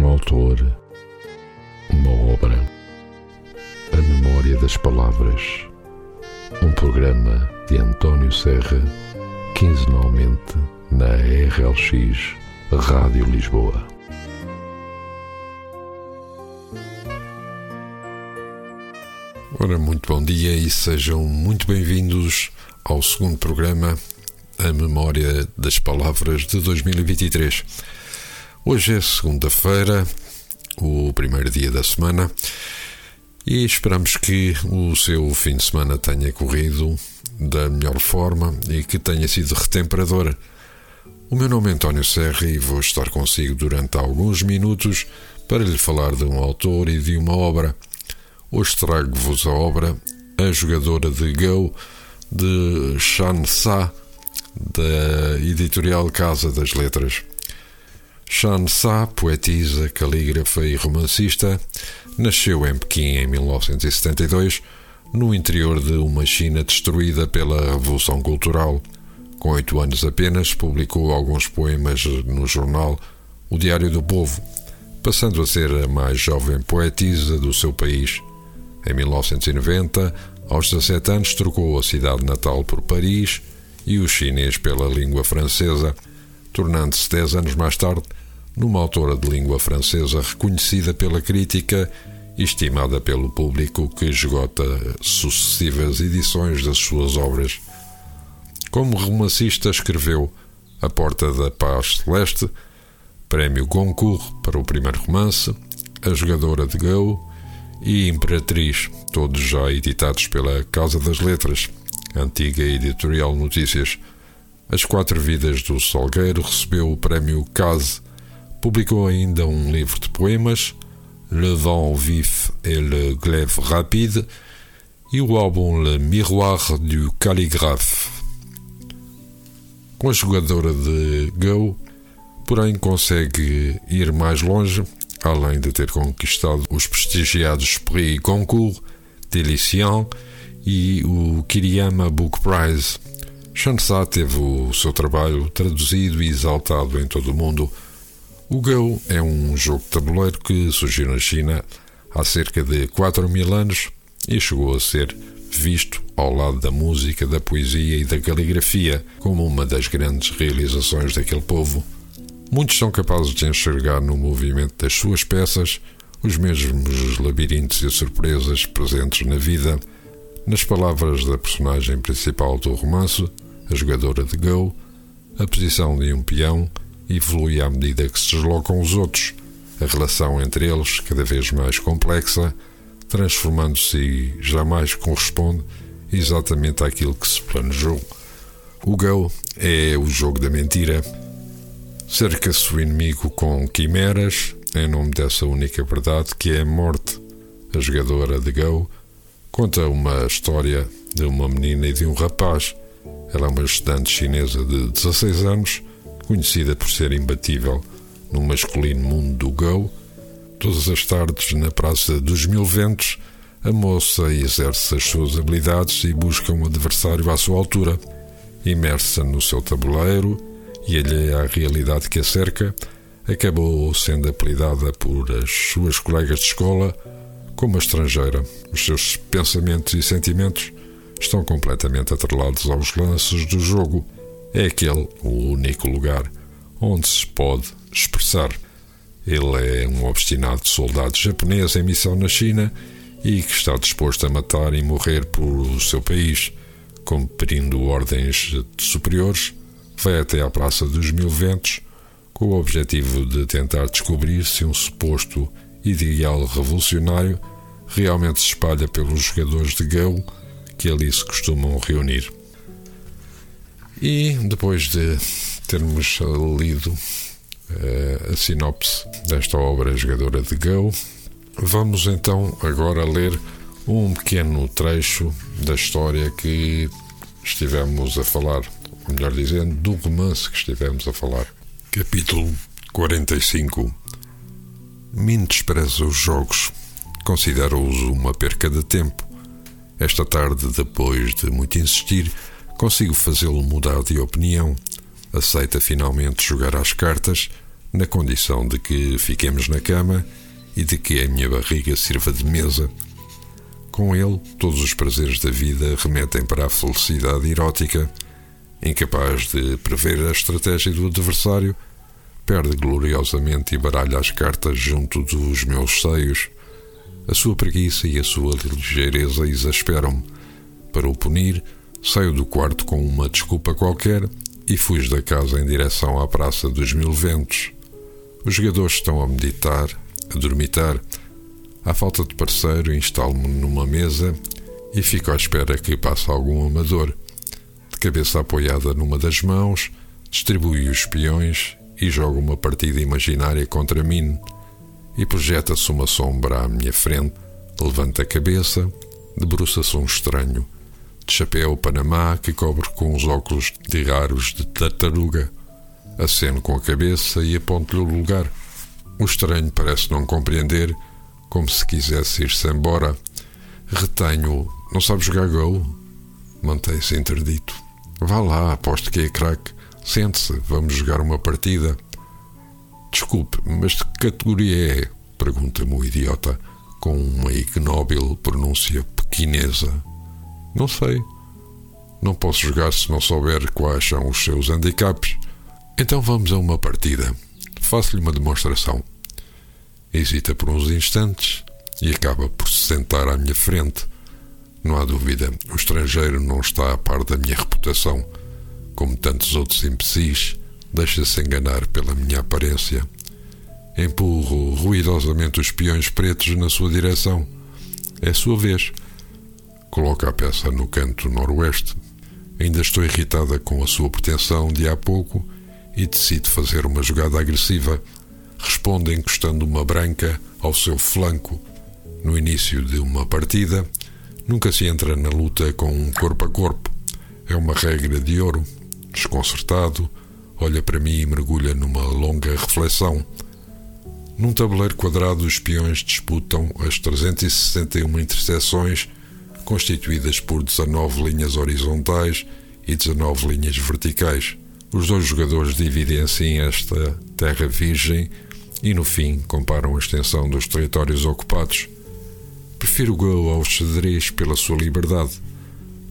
um autor, uma obra, a memória das palavras. Um programa de António Serra, quinzenalmente na RLX Rádio Lisboa. Ora, muito bom dia e sejam muito bem-vindos ao segundo programa, A Memória das Palavras de 2023. Hoje é segunda-feira, o primeiro dia da semana, e esperamos que o seu fim de semana tenha corrido da melhor forma e que tenha sido retemperador. O meu nome é António Serra e vou estar consigo durante alguns minutos para lhe falar de um autor e de uma obra. Hoje trago-vos a obra A Jogadora de Go, de Shan Sa, da editorial Casa das Letras. Shan Sa, poetisa, calígrafa e romancista, nasceu em Pequim em 1972, no interior de uma China destruída pela Revolução Cultural. Com oito anos apenas, publicou alguns poemas no jornal O Diário do Povo, passando a ser a mais jovem poetisa do seu país. Em 1990, aos 17 anos, trocou a cidade natal por Paris e o chinês pela língua francesa, tornando-se dez anos mais tarde numa autora de língua francesa reconhecida pela crítica e estimada pelo público que esgota sucessivas edições das suas obras. Como romancista, escreveu A Porta da Paz Celeste, Prémio Goncourt para o primeiro romance, A Jogadora de Go e Imperatriz, todos já editados pela Casa das Letras, antiga editorial Notícias. As Quatro Vidas do Salgueiro recebeu o Prémio Case Publicou ainda um livro de poemas, Le Vent Vif et le Glaive Rapide, e o álbum Le Miroir du Calligraphe. Com a jogadora de Go, porém consegue ir mais longe, além de ter conquistado os prestigiados Prix Goncourt, Deliciant e o Kiriyama Book Prize. Shansa teve o seu trabalho traduzido e exaltado em todo o mundo o Go é um jogo de tabuleiro que surgiu na China há cerca de 4 mil anos e chegou a ser visto ao lado da música, da poesia e da caligrafia como uma das grandes realizações daquele povo. Muitos são capazes de enxergar no movimento das suas peças os mesmos labirintos e surpresas presentes na vida. Nas palavras da personagem principal do romance, a jogadora de Go, a posição de um peão evolui à medida que se deslocam os outros, a relação entre eles cada vez mais complexa, transformando-se e jamais corresponde exatamente àquilo que se planejou. O Go é o jogo da mentira. Cerca-se o inimigo com quimeras em nome dessa única verdade que é a morte. A jogadora de Go conta uma história de uma menina e de um rapaz. Ela é uma estudante chinesa de 16 anos conhecida por ser imbatível no masculino mundo do Go, todas as tardes na Praça dos Mil Ventos, a moça exerce as suas habilidades e busca um adversário à sua altura. Imersa no seu tabuleiro e alheia à realidade que a cerca, acabou sendo apelidada por as suas colegas de escola como a estrangeira. Os seus pensamentos e sentimentos estão completamente atrelados aos lances do jogo é aquele o único lugar onde se pode expressar. Ele é um obstinado soldado japonês em missão na China e que está disposto a matar e morrer por seu país, cumprindo ordens superiores, vai até à Praça dos Mil Ventos com o objetivo de tentar descobrir se um suposto ideal revolucionário realmente se espalha pelos jogadores de Go que ali se costumam reunir. E depois de termos lido uh, a sinopse desta obra jogadora de Go, vamos então agora ler um pequeno trecho da história que estivemos a falar, ou melhor dizendo, do romance que estivemos a falar. Capítulo 45 Min despreza os jogos, considera-os uma perca de tempo. Esta tarde, depois de muito insistir, Consigo fazê-lo mudar de opinião. Aceita finalmente jogar às cartas, na condição de que fiquemos na cama e de que a minha barriga sirva de mesa. Com ele, todos os prazeres da vida remetem para a felicidade erótica. Incapaz de prever a estratégia do adversário, perde gloriosamente e baralha as cartas junto dos meus seios. A sua preguiça e a sua ligeireza exasperam-me. Para o punir, saio do quarto com uma desculpa qualquer e fujo da casa em direção à Praça dos Mil Ventos. Os jogadores estão a meditar, a dormitar. À falta de parceiro, instalo-me numa mesa e fico à espera que passe algum amador. De cabeça apoiada numa das mãos, distribui os peões e joga uma partida imaginária contra mim. E projeta-se uma sombra à minha frente. Levanta a cabeça, debruça-se um estranho, de chapéu panamá que cobre com os óculos de raros de tartaruga. Aceno com a cabeça e aponto-lhe o lugar. O estranho parece não compreender, como se quisesse ir-se embora. Retenho-o. Não sabe jogar Go? Mantém-se interdito. Vá lá, aposto que é craque. Sente-se, vamos jogar uma partida. Desculpe, mas de que categoria é? Pergunta-me o idiota, com uma ignóbil pronúncia pequinesa. Não sei. Não posso jogar se não souber quais são os seus handicaps. Então vamos a uma partida. Faço-lhe uma demonstração. Hesita por uns instantes e acaba por se sentar à minha frente. Não há dúvida, o estrangeiro não está a par da minha reputação. Como tantos outros imbecis, deixa-se enganar pela minha aparência. Empurro ruidosamente os peões pretos na sua direção. É sua vez. Coloca a peça no canto noroeste. Ainda estou irritada com a sua pretensão de há pouco e decide fazer uma jogada agressiva. Responde encostando uma branca ao seu flanco. No início de uma partida, nunca se entra na luta com um corpo a corpo. É uma regra de ouro. Desconcertado, olha para mim e mergulha numa longa reflexão. Num tabuleiro quadrado, os peões disputam as 361 interseções, constituídas por 19 linhas horizontais e 19 linhas verticais. Os dois jogadores dividem assim esta terra virgem e, no fim, comparam a extensão dos territórios ocupados. Prefiro o Go ao xadrez pela sua liberdade.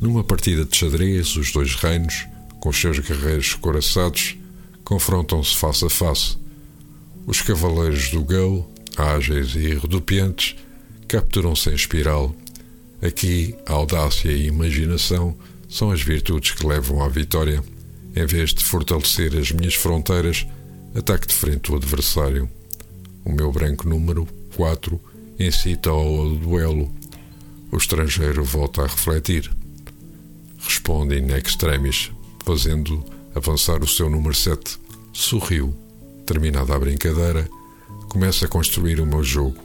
Numa partida de xadrez, os dois reinos, com os seus guerreiros coraçados, confrontam-se face a face. Os cavaleiros do Go, ágeis e redupiantes, capturam-se em espiral. Aqui, a audácia e a imaginação são as virtudes que levam à vitória. Em vez de fortalecer as minhas fronteiras, ataque de frente o adversário. O meu branco número 4 incita ao duelo. O estrangeiro volta a refletir. Responde in extremis, fazendo avançar o seu número 7. Sorriu. Terminada a brincadeira, começa a construir o meu jogo.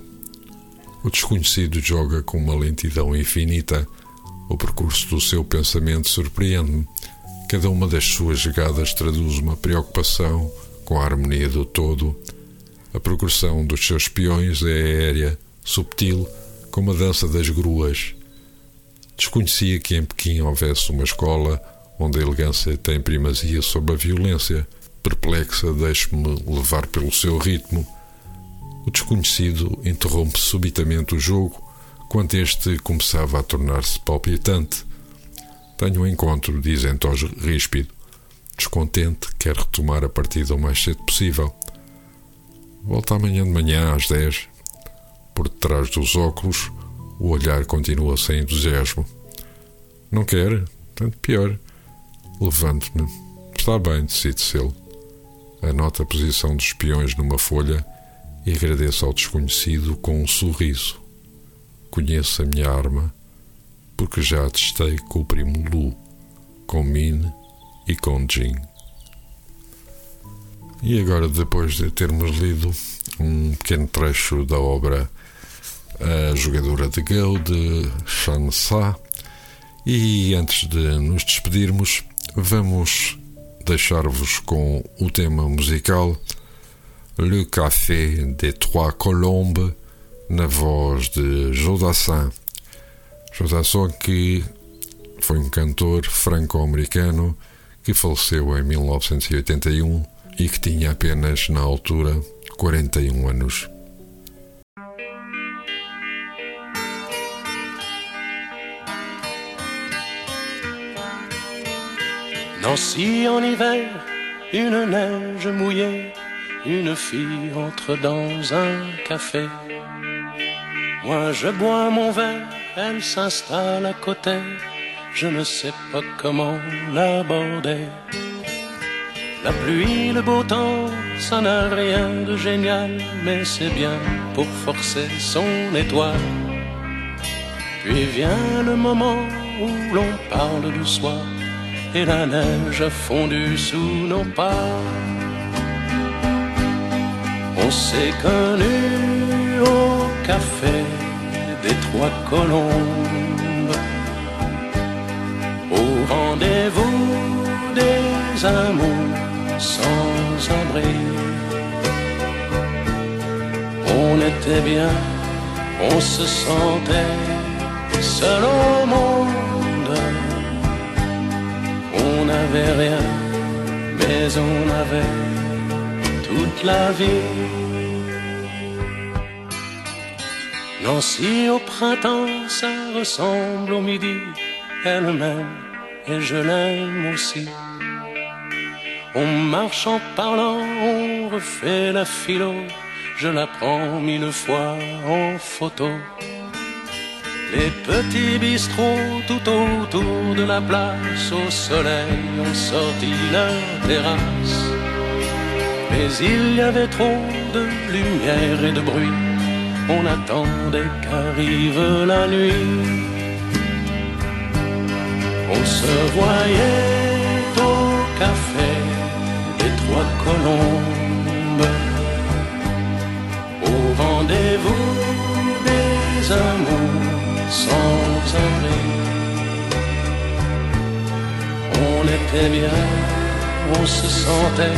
O desconhecido joga com uma lentidão infinita. O percurso do seu pensamento surpreende-me. Cada uma das suas jogadas traduz uma preocupação com a harmonia do todo. A progressão dos seus peões é aérea, subtil, como a dança das gruas. Desconhecia que em Pequim houvesse uma escola onde a elegância tem primazia sobre a violência. Perplexa, deixo-me levar pelo seu ritmo. O desconhecido interrompe subitamente o jogo quando este começava a tornar-se palpitante. Tenho um encontro, diz tos ríspido. Descontente, quer retomar a partida o mais cedo possível. Volta amanhã de manhã às 10. Por detrás dos óculos, o olhar continua sem entusiasmo. Não quer? Tanto pior. Levanto-me. Está bem, decide ele. Anota a posição dos peões numa folha e agradeço ao desconhecido com um sorriso. Conheço a minha arma porque já testei com o primo Lu, com Min e com Jin. E agora, depois de termos lido um pequeno trecho da obra A Jogadora de Go de Shan Sa, e antes de nos despedirmos, vamos deixar-vos com o tema musical Le Café des Trois Colombes, na voz de Jodassin. Jodassin que foi um cantor franco-americano que faleceu em 1981 e que tinha apenas, na altura, 41 anos. Nancy en hiver, une neige mouillée, une fille entre dans un café. Moi je bois mon verre, elle s'installe à côté, je ne sais pas comment l'aborder. La pluie, le beau temps, ça n'a rien de génial, mais c'est bien pour forcer son étoile. Puis vient le moment où l'on parle du soir et la neige a fondu sous nos pas. On s'est connus au café des Trois Colombes, au rendez-vous des amours sans abri. On était bien, on se sentait seul au monde n'avait rien, mais on avait toute la vie. Nancy au printemps, ça ressemble au midi, elle m'aime et je l'aime aussi. On marche en parlant, on refait la philo, je la prends mille fois en photo. Les petits bistrots tout autour de la place au soleil ont sorti leur terrasse. Mais il y avait trop de lumière et de bruit. On attendait qu'arrive la nuit. On se voyait au café on se sentait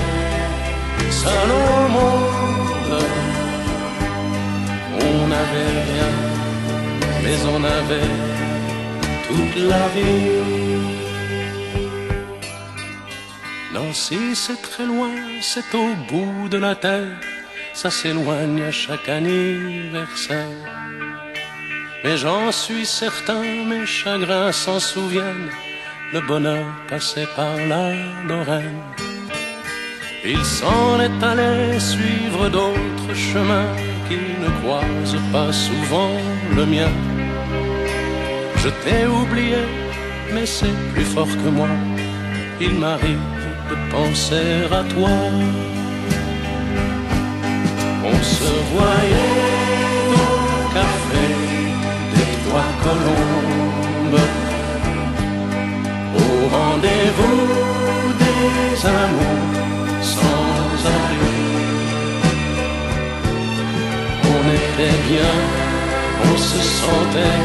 seul au monde. On n'avait rien, mais on avait toute la vie. Nancy, c'est très loin, c'est au bout de la terre, ça s'éloigne à chaque anniversaire. Mais j'en suis certain, mes chagrins s'en souviennent. Le bonheur passait par la Lorraine. Il s'en est allé suivre d'autres chemins qui ne croisent pas souvent le mien. Je t'ai oublié, mais c'est plus fort que moi. Il m'arrive de penser à toi. On se voyait au café trois colombes rendez-vous des amours sans abri. On était bien, on se sentait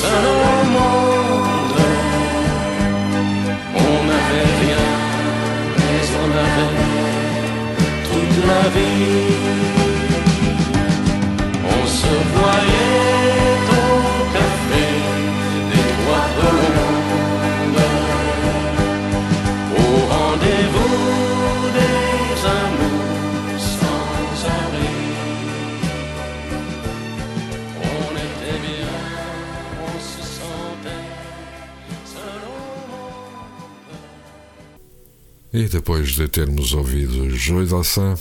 seul au monde. On n'avait rien, mais on avait toute la vie. E depois de termos ouvido Joy Dassin,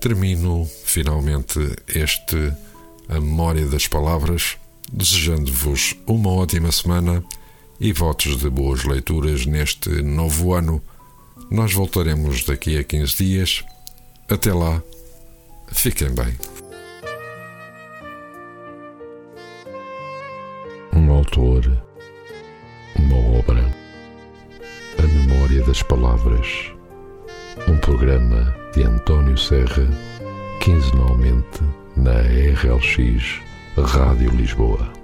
termino finalmente este A Memória das Palavras, desejando-vos uma ótima semana e votos de boas leituras neste novo ano. Nós voltaremos daqui a 15 dias. Até lá, fiquem bem. Um autor, Palavras. Um programa de António Serra, quinzenalmente na RLX Rádio Lisboa.